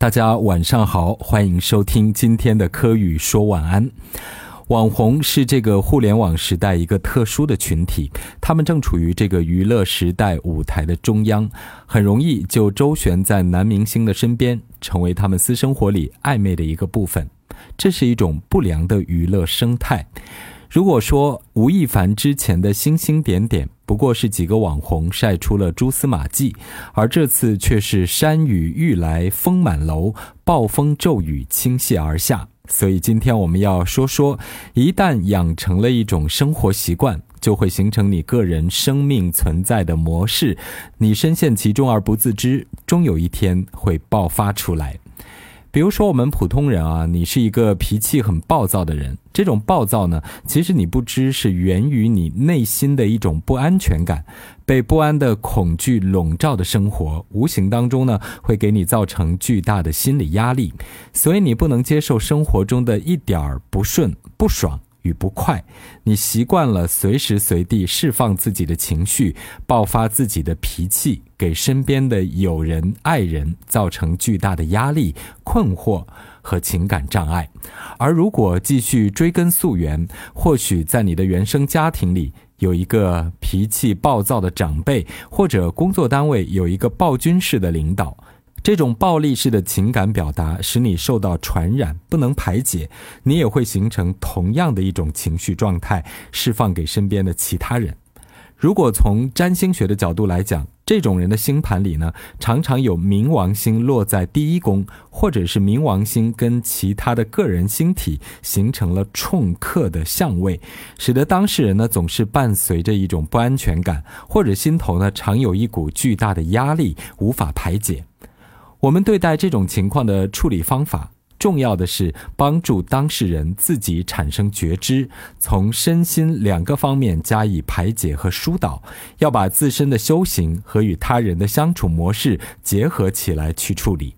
大家晚上好，欢迎收听今天的科语说晚安。网红是这个互联网时代一个特殊的群体，他们正处于这个娱乐时代舞台的中央，很容易就周旋在男明星的身边，成为他们私生活里暧昧的一个部分。这是一种不良的娱乐生态。如果说吴亦凡之前的星星点点不过是几个网红晒出了蛛丝马迹，而这次却是山雨欲来风满楼，暴风骤雨倾泻而下。所以今天我们要说说，一旦养成了一种生活习惯，就会形成你个人生命存在的模式，你深陷其中而不自知，终有一天会爆发出来。比如说，我们普通人啊，你是一个脾气很暴躁的人。这种暴躁呢，其实你不知是源于你内心的一种不安全感，被不安的恐惧笼罩的生活，无形当中呢，会给你造成巨大的心理压力。所以你不能接受生活中的一点儿不顺、不爽。与不快，你习惯了随时随地释放自己的情绪，爆发自己的脾气，给身边的友人、爱人造成巨大的压力、困惑和情感障碍。而如果继续追根溯源，或许在你的原生家庭里有一个脾气暴躁的长辈，或者工作单位有一个暴君式的领导。这种暴力式的情感表达使你受到传染，不能排解，你也会形成同样的一种情绪状态，释放给身边的其他人。如果从占星学的角度来讲，这种人的星盘里呢，常常有冥王星落在第一宫，或者是冥王星跟其他的个人星体形成了冲克的相位，使得当事人呢总是伴随着一种不安全感，或者心头呢常有一股巨大的压力无法排解。我们对待这种情况的处理方法，重要的是帮助当事人自己产生觉知，从身心两个方面加以排解和疏导。要把自身的修行和与他人的相处模式结合起来去处理。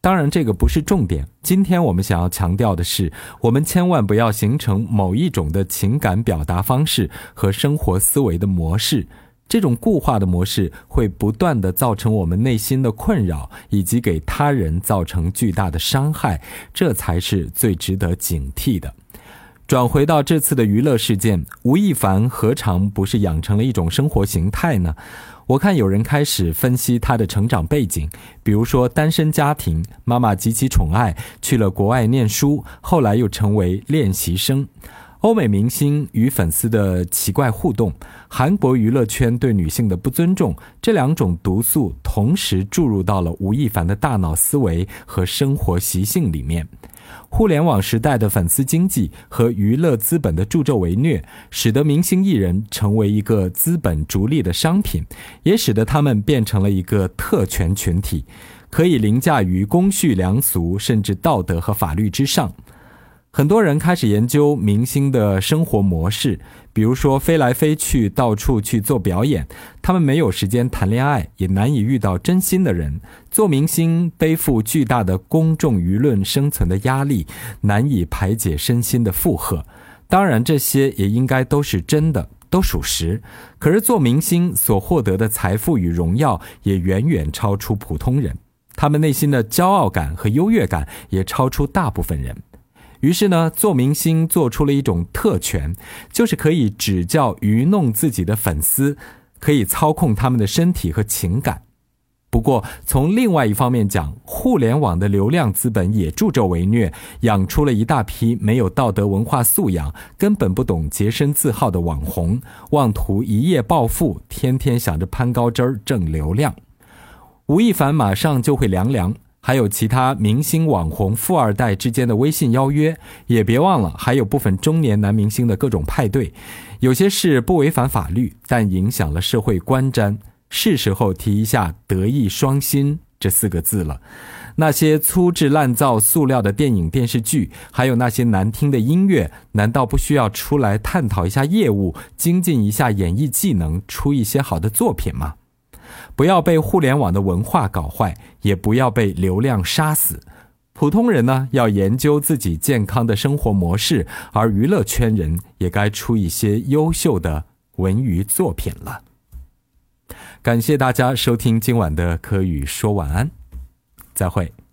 当然，这个不是重点。今天我们想要强调的是，我们千万不要形成某一种的情感表达方式和生活思维的模式。这种固化的模式会不断的造成我们内心的困扰，以及给他人造成巨大的伤害，这才是最值得警惕的。转回到这次的娱乐事件，吴亦凡何尝不是养成了一种生活形态呢？我看有人开始分析他的成长背景，比如说单身家庭，妈妈极其宠爱，去了国外念书，后来又成为练习生。欧美明星与粉丝的奇怪互动，韩国娱乐圈对女性的不尊重，这两种毒素同时注入到了吴亦凡的大脑思维和生活习性里面。互联网时代的粉丝经济和娱乐资本的助纣为虐，使得明星艺人成为一个资本逐利的商品，也使得他们变成了一个特权群体，可以凌驾于公序良俗甚至道德和法律之上。很多人开始研究明星的生活模式，比如说飞来飞去，到处去做表演。他们没有时间谈恋爱，也难以遇到真心的人。做明星背负巨大的公众舆论生存的压力，难以排解身心的负荷。当然，这些也应该都是真的，都属实。可是，做明星所获得的财富与荣耀，也远远超出普通人。他们内心的骄傲感和优越感，也超出大部分人。于是呢，做明星做出了一种特权，就是可以指教、愚弄自己的粉丝，可以操控他们的身体和情感。不过，从另外一方面讲，互联网的流量资本也助纣为虐，养出了一大批没有道德文化素养、根本不懂洁身自好的网红，妄图一夜暴富，天天想着攀高枝儿挣流量。吴亦凡马上就会凉凉。还有其他明星、网红、富二代之间的微信邀约，也别忘了，还有部分中年男明星的各种派对。有些事不违反法律，但影响了社会观瞻，是时候提一下“德艺双馨”这四个字了。那些粗制滥造、塑料的电影、电视剧，还有那些难听的音乐，难道不需要出来探讨一下业务，精进一下演艺技能，出一些好的作品吗？不要被互联网的文化搞坏，也不要被流量杀死。普通人呢，要研究自己健康的生活模式，而娱乐圈人也该出一些优秀的文娱作品了。感谢大家收听今晚的科语说晚安，再会。